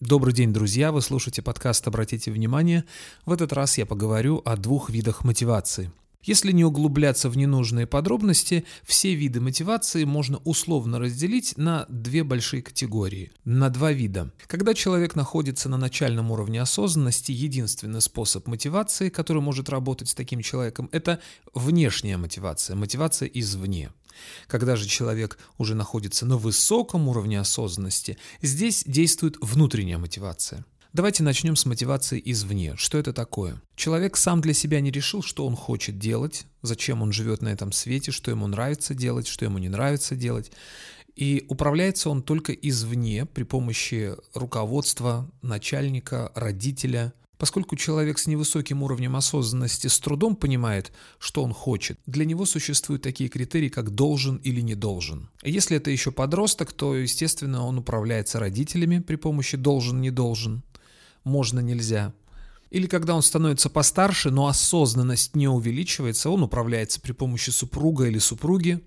Добрый день, друзья! Вы слушаете подкаст «Обратите внимание». В этот раз я поговорю о двух видах мотивации. Если не углубляться в ненужные подробности, все виды мотивации можно условно разделить на две большие категории, на два вида. Когда человек находится на начальном уровне осознанности, единственный способ мотивации, который может работать с таким человеком, это внешняя мотивация, мотивация извне. Когда же человек уже находится на высоком уровне осознанности, здесь действует внутренняя мотивация. Давайте начнем с мотивации извне. Что это такое? Человек сам для себя не решил, что он хочет делать, зачем он живет на этом свете, что ему нравится делать, что ему не нравится делать. И управляется он только извне при помощи руководства, начальника, родителя. Поскольку человек с невысоким уровнем осознанности с трудом понимает, что он хочет, для него существуют такие критерии, как должен или не должен. Если это еще подросток, то, естественно, он управляется родителями при помощи должен-не должен можно, нельзя. Или когда он становится постарше, но осознанность не увеличивается, он управляется при помощи супруга или супруги.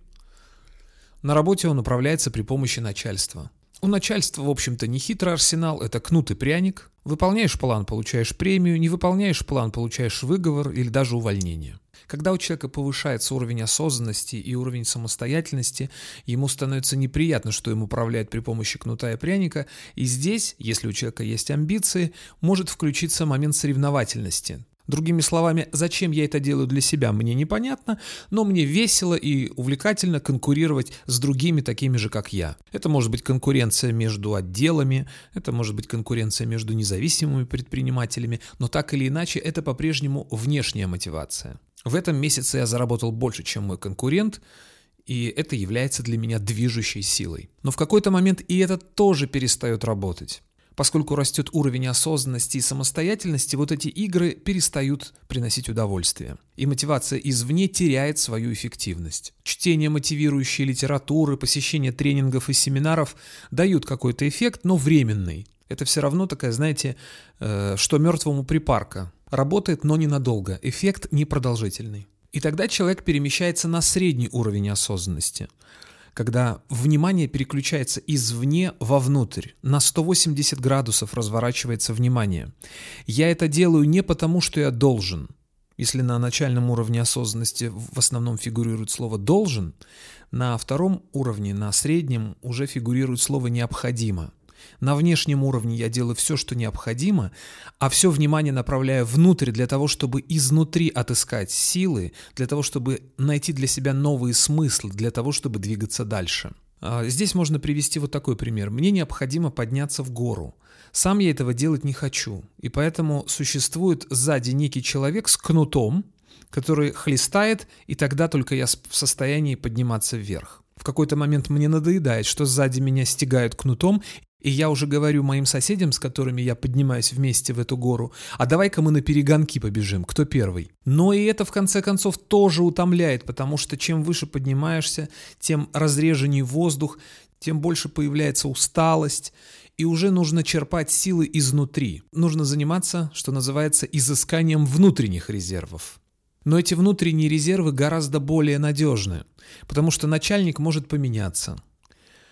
На работе он управляется при помощи начальства. У начальства, в общем-то, не хитрый арсенал, это кнут и пряник. Выполняешь план, получаешь премию, не выполняешь план, получаешь выговор или даже увольнение. Когда у человека повышается уровень осознанности и уровень самостоятельности, ему становится неприятно, что им управляют при помощи кнута и пряника, и здесь, если у человека есть амбиции, может включиться момент соревновательности. Другими словами, зачем я это делаю для себя, мне непонятно, но мне весело и увлекательно конкурировать с другими такими же, как я. Это может быть конкуренция между отделами, это может быть конкуренция между независимыми предпринимателями, но так или иначе это по-прежнему внешняя мотивация. В этом месяце я заработал больше, чем мой конкурент, и это является для меня движущей силой. Но в какой-то момент и это тоже перестает работать. Поскольку растет уровень осознанности и самостоятельности, вот эти игры перестают приносить удовольствие. И мотивация извне теряет свою эффективность. Чтение мотивирующей литературы, посещение тренингов и семинаров дают какой-то эффект, но временный. Это все равно такая, знаете, э, что мертвому припарка. Работает, но ненадолго. Эффект непродолжительный. И тогда человек перемещается на средний уровень осознанности, когда внимание переключается извне вовнутрь, на 180 градусов разворачивается внимание. Я это делаю не потому, что я должен. Если на начальном уровне осознанности в основном фигурирует слово «должен», на втором уровне, на среднем, уже фигурирует слово «необходимо». На внешнем уровне я делаю все, что необходимо, а все внимание направляю внутрь для того, чтобы изнутри отыскать силы, для того, чтобы найти для себя новые смыслы, для того, чтобы двигаться дальше. А, здесь можно привести вот такой пример. Мне необходимо подняться в гору. Сам я этого делать не хочу. И поэтому существует сзади некий человек с кнутом, который хлестает, и тогда только я в состоянии подниматься вверх. В какой-то момент мне надоедает, что сзади меня стегают кнутом, и я уже говорю моим соседям, с которыми я поднимаюсь вместе в эту гору, а давай-ка мы на перегонки побежим, кто первый. Но и это в конце концов тоже утомляет, потому что чем выше поднимаешься, тем разреженнее воздух, тем больше появляется усталость, и уже нужно черпать силы изнутри. Нужно заниматься, что называется, изысканием внутренних резервов. Но эти внутренние резервы гораздо более надежны, потому что начальник может поменяться –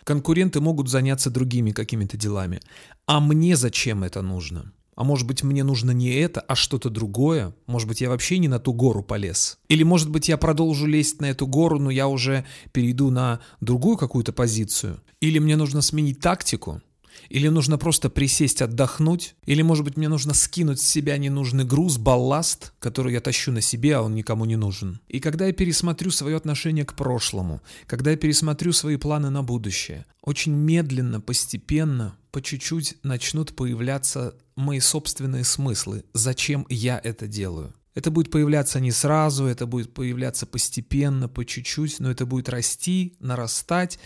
Конкуренты могут заняться другими какими-то делами. А мне зачем это нужно? А может быть, мне нужно не это, а что-то другое? Может быть, я вообще не на ту гору полез? Или, может быть, я продолжу лезть на эту гору, но я уже перейду на другую какую-то позицию? Или мне нужно сменить тактику? Или нужно просто присесть, отдохнуть? Или, может быть, мне нужно скинуть с себя ненужный груз, балласт, который я тащу на себе, а он никому не нужен? И когда я пересмотрю свое отношение к прошлому, когда я пересмотрю свои планы на будущее, очень медленно, постепенно, по чуть-чуть начнут появляться мои собственные смыслы, зачем я это делаю. Это будет появляться не сразу, это будет появляться постепенно, по чуть-чуть, но это будет расти, нарастать,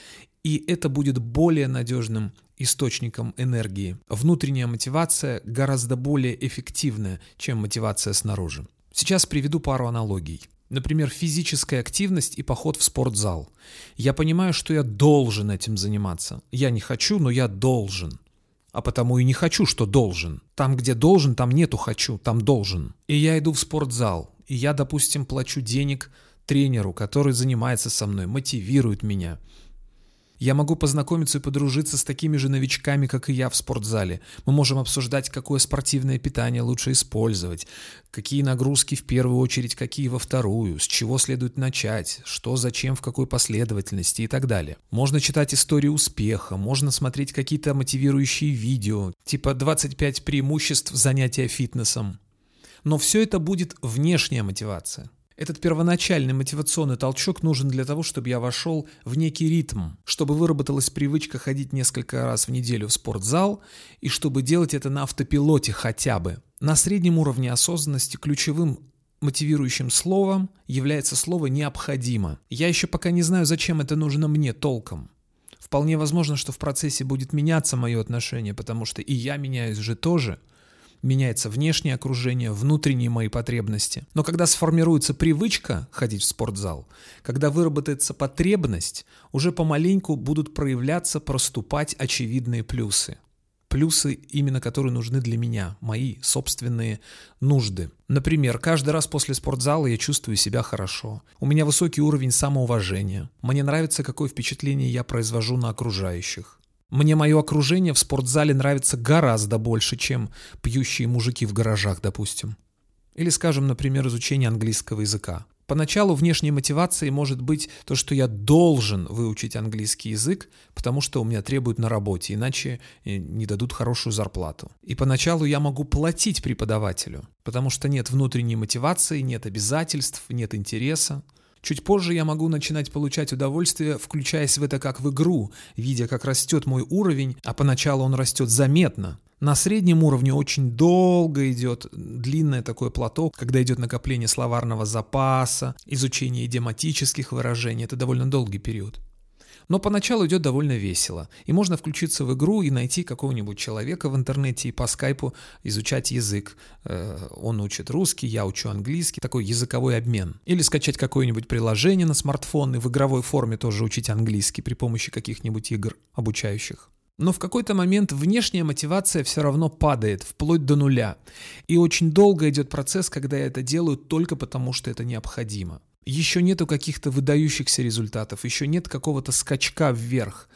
и это будет более надежным источником энергии. Внутренняя мотивация гораздо более эффективная, чем мотивация снаружи. Сейчас приведу пару аналогий. Например, физическая активность и поход в спортзал. Я понимаю, что я должен этим заниматься. Я не хочу, но я должен. А потому и не хочу, что должен. Там, где должен, там нету хочу, там должен. И я иду в спортзал. И я, допустим, плачу денег тренеру, который занимается со мной, мотивирует меня. Я могу познакомиться и подружиться с такими же новичками, как и я в спортзале. Мы можем обсуждать, какое спортивное питание лучше использовать, какие нагрузки в первую очередь, какие во вторую, с чего следует начать, что, зачем, в какой последовательности и так далее. Можно читать истории успеха, можно смотреть какие-то мотивирующие видео, типа 25 преимуществ занятия фитнесом. Но все это будет внешняя мотивация. Этот первоначальный мотивационный толчок нужен для того, чтобы я вошел в некий ритм, чтобы выработалась привычка ходить несколько раз в неделю в спортзал и чтобы делать это на автопилоте хотя бы. На среднем уровне осознанности ключевым мотивирующим словом является слово «необходимо». Я еще пока не знаю, зачем это нужно мне толком. Вполне возможно, что в процессе будет меняться мое отношение, потому что и я меняюсь же тоже – меняется внешнее окружение, внутренние мои потребности. Но когда сформируется привычка ходить в спортзал, когда выработается потребность, уже помаленьку будут проявляться, проступать очевидные плюсы. Плюсы, именно которые нужны для меня, мои собственные нужды. Например, каждый раз после спортзала я чувствую себя хорошо. У меня высокий уровень самоуважения. Мне нравится, какое впечатление я произвожу на окружающих. Мне мое окружение в спортзале нравится гораздо больше, чем пьющие мужики в гаражах, допустим. Или, скажем, например, изучение английского языка. Поначалу внешней мотивацией может быть то, что я должен выучить английский язык, потому что у меня требуют на работе, иначе э, не дадут хорошую зарплату. И поначалу я могу платить преподавателю, потому что нет внутренней мотивации, нет обязательств, нет интереса. Чуть позже я могу начинать получать удовольствие, включаясь в это как в игру, видя, как растет мой уровень, а поначалу он растет заметно. На среднем уровне очень долго идет длинное такое плато, когда идет накопление словарного запаса, изучение идиоматических выражений. Это довольно долгий период. Но поначалу идет довольно весело, и можно включиться в игру и найти какого-нибудь человека в интернете и по скайпу изучать язык. Э, он учит русский, я учу английский, такой языковой обмен. Или скачать какое-нибудь приложение на смартфон и в игровой форме тоже учить английский при помощи каких-нибудь игр обучающих. Но в какой-то момент внешняя мотивация все равно падает, вплоть до нуля. И очень долго идет процесс, когда я это делаю только потому, что это необходимо. Еще нету каких-то выдающихся результатов, еще нет какого-то скачка вверх,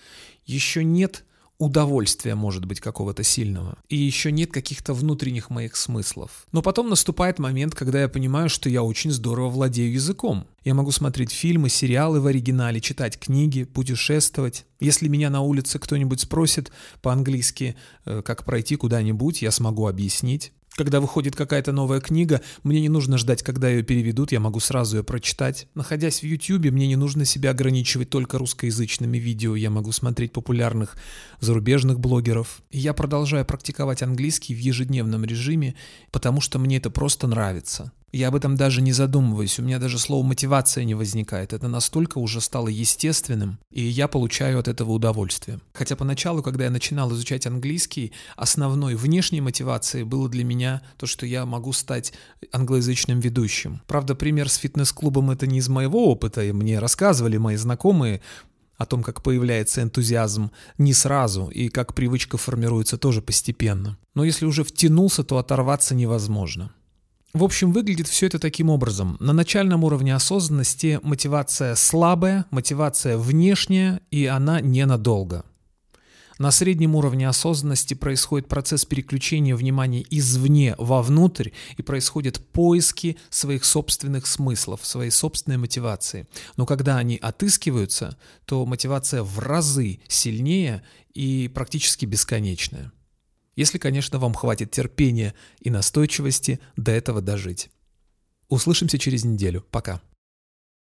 еще нет удовольствия, может быть, какого-то сильного. И еще нет каких-то внутренних моих смыслов. Но потом наступает момент, когда я понимаю, что я очень здорово владею языком. Я могу смотреть фильмы, сериалы в оригинале, читать книги, путешествовать. Если меня на улице кто-нибудь спросит по-английски, э, как пройти куда-нибудь, я смогу объяснить. Когда выходит какая-то новая книга, мне не нужно ждать, когда ее переведут, я могу сразу ее прочитать. Находясь в YouTube, мне не нужно себя ограничивать только русскоязычными видео, я могу смотреть популярных зарубежных блогеров. И я продолжаю практиковать английский в ежедневном режиме, потому что мне это просто нравится. Я об этом даже не задумываюсь, у меня даже слово мотивация не возникает. Это настолько уже стало естественным, и я получаю от этого удовольствие. Хотя поначалу, когда я начинал изучать английский, основной внешней мотивацией было для меня то, что я могу стать англоязычным ведущим. Правда, пример с фитнес-клубом это не из моего опыта, и мне рассказывали мои знакомые, о том, как появляется энтузиазм не сразу и как привычка формируется тоже постепенно. Но если уже втянулся, то оторваться невозможно. В общем, выглядит все это таким образом. На начальном уровне осознанности мотивация слабая, мотивация внешняя, и она ненадолго. На среднем уровне осознанности происходит процесс переключения внимания извне вовнутрь и происходят поиски своих собственных смыслов, своей собственной мотивации. Но когда они отыскиваются, то мотивация в разы сильнее и практически бесконечная. Если, конечно, вам хватит терпения и настойчивости до этого дожить. Услышимся через неделю. Пока.